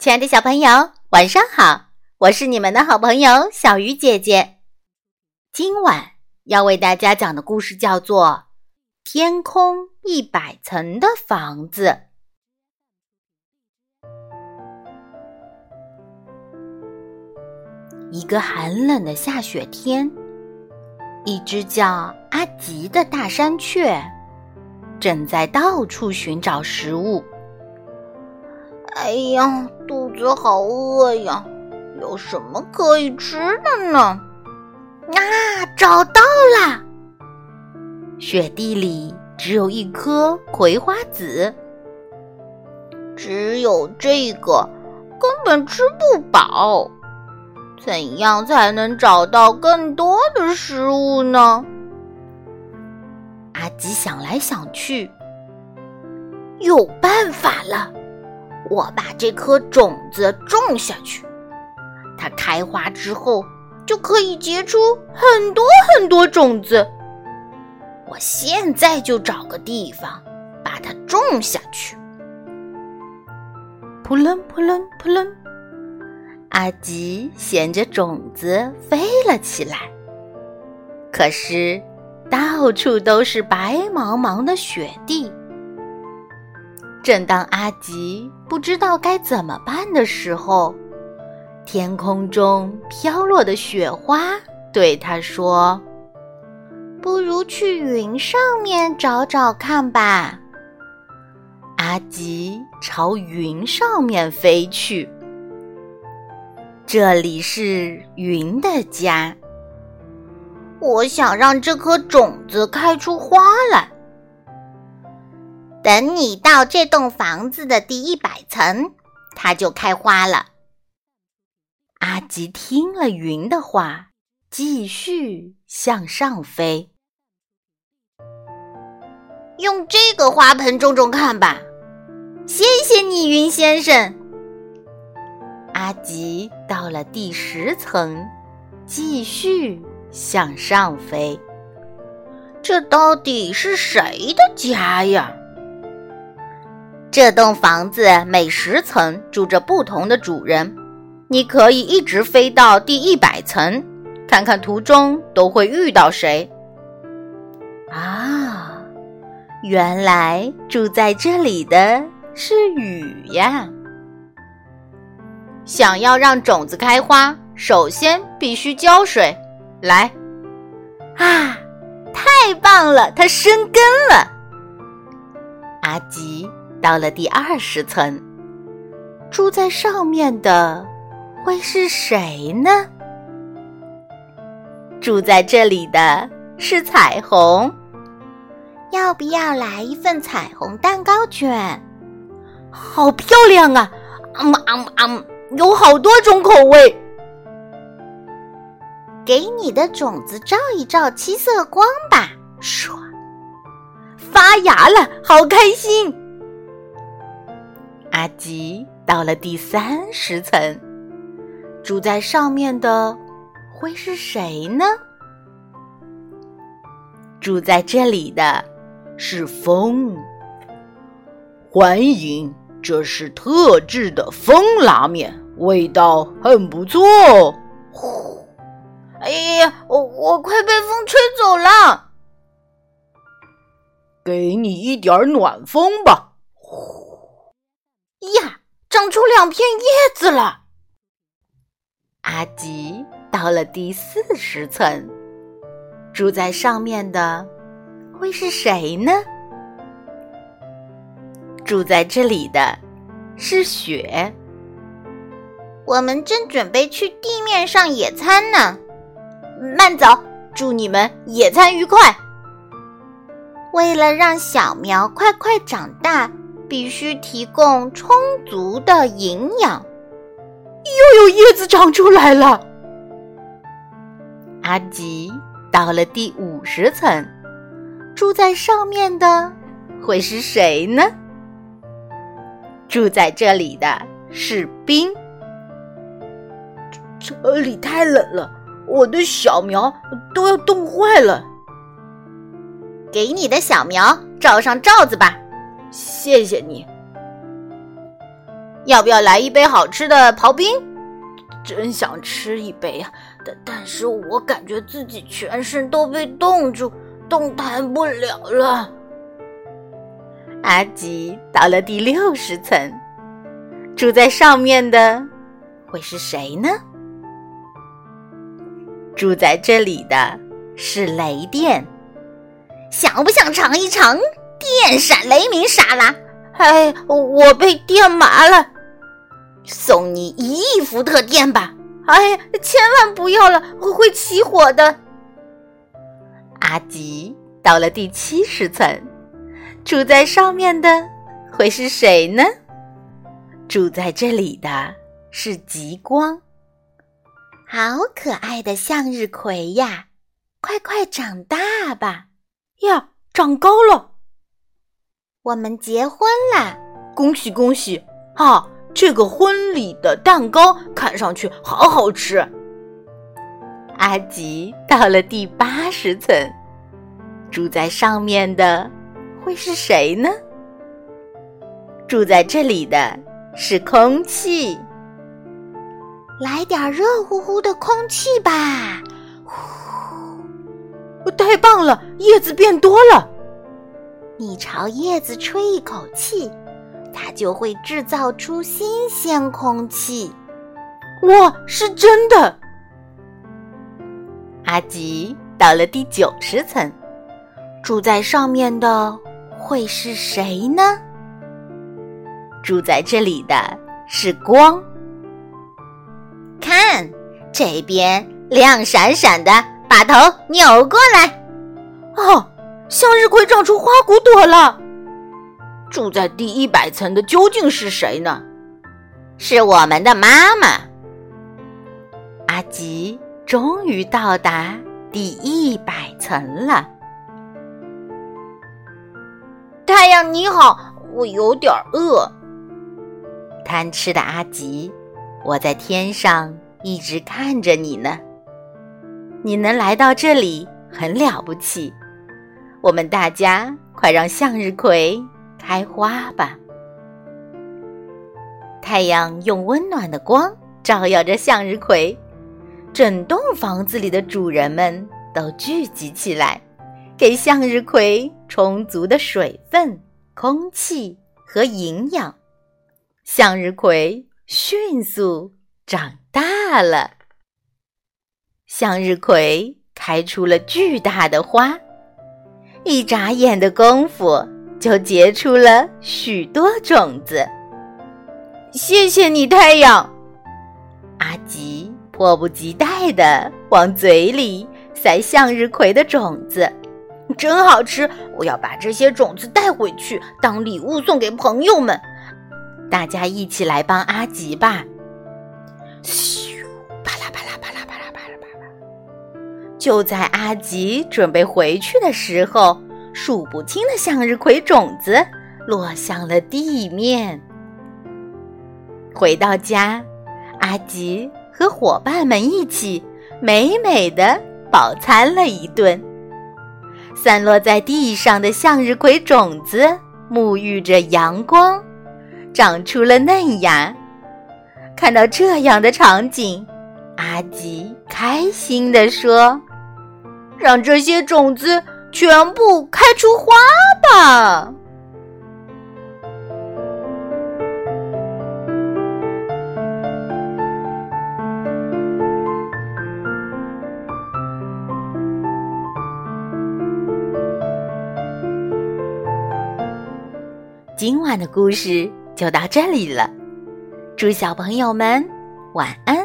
亲爱的小朋友，晚上好！我是你们的好朋友小鱼姐姐。今晚要为大家讲的故事叫做《天空一百层的房子》。一个寒冷的下雪天，一只叫阿吉的大山雀正在到处寻找食物。哎呀，肚子好饿呀！有什么可以吃的呢？啊，找到了！雪地里只有一颗葵花籽，只有这个，根本吃不饱。怎样才能找到更多的食物呢？阿吉想来想去，有办法了。我把这颗种子种下去，它开花之后就可以结出很多很多种子。我现在就找个地方把它种下去。扑棱扑棱扑棱，阿吉衔着种子飞了起来。可是到处都是白茫茫的雪地。正当阿吉不知道该怎么办的时候，天空中飘落的雪花对他说：“不如去云上面找找看吧。”阿吉朝云上面飞去，这里是云的家。我想让这颗种子开出花来。等你到这栋房子的第一百层，它就开花了。阿吉听了云的话，继续向上飞。用这个花盆种种看吧。谢谢你，云先生。阿吉到了第十层，继续向上飞。这到底是谁的家呀？这栋房子每十层住着不同的主人，你可以一直飞到第一百层，看看途中都会遇到谁。啊，原来住在这里的是雨呀！想要让种子开花，首先必须浇水。来，啊，太棒了，它生根了。阿吉。到了第二十层，住在上面的会是谁呢？住在这里的是彩虹，要不要来一份彩虹蛋糕卷？好漂亮啊！啊啊啊！有好多种口味。给你的种子照一照七色光吧，唰，发芽了，好开心！阿吉到了第三十层，住在上面的会是谁呢？住在这里的是风。欢迎，这是特制的风拉面，味道很不错。呼！哎呀，我我快被风吹走了，给你一点暖风吧。呀，长出两片叶子了。阿吉到了第四十层，住在上面的会是谁呢？住在这里的是雪。我们正准备去地面上野餐呢。慢走，祝你们野餐愉快。为了让小苗快快长大。必须提供充足的营养。又有叶子长出来了。阿吉到了第五十层，住在上面的会是谁呢？住在这里的是冰。这里太冷了，我的小苗都要冻坏了。给你的小苗罩上罩子吧。谢谢你。要不要来一杯好吃的刨冰？真想吃一杯啊！但但是我感觉自己全身都被冻住，动弹不了了。阿吉到了第六十层，住在上面的会是谁呢？住在这里的是雷电，想不想尝一尝电闪雷鸣沙拉？哎，我被电麻了，送你一亿伏特电吧！哎，千万不要了，我会起火的。阿吉到了第七十层，住在上面的会是谁呢？住在这里的是极光。好可爱的向日葵呀，快快长大吧！呀，长高了。我们结婚啦！恭喜恭喜！哈，这个婚礼的蛋糕看上去好好吃。阿吉到了第八十层，住在上面的会是谁呢？住在这里的是空气。来点热乎乎的空气吧！呼，太棒了，叶子变多了。你朝叶子吹一口气，它就会制造出新鲜空气。哇，是真的！阿吉到了第九十层，住在上面的会是谁呢？住在这里的是光。看，这边亮闪闪的，把头扭过来。哦，向日葵长出花骨朵了。住在第一百层的究竟是谁呢？是我们的妈妈。阿吉终于到达第一百层了。太阳你好，我有点饿。贪吃的阿吉。我在天上一直看着你呢，你能来到这里很了不起。我们大家快让向日葵开花吧！太阳用温暖的光照耀着向日葵，整栋房子里的主人们都聚集起来，给向日葵充足的水分、空气和营养。向日葵。迅速长大了，向日葵开出了巨大的花，一眨眼的功夫就结出了许多种子。谢谢你，太阳！阿吉迫不及待地往嘴里塞向日葵的种子，真好吃！我要把这些种子带回去当礼物送给朋友们。大家一起来帮阿吉吧！嘘，就在阿吉准备回去的时候，数不清的向日葵种子落向了地面。回到家，阿吉和伙伴们一起美美的饱餐了一顿。散落在地上的向日葵种子沐浴着阳光。长出了嫩芽，看到这样的场景，阿吉开心地说：“让这些种子全部开出花吧！”今晚的故事。就到这里了，祝小朋友们晚安，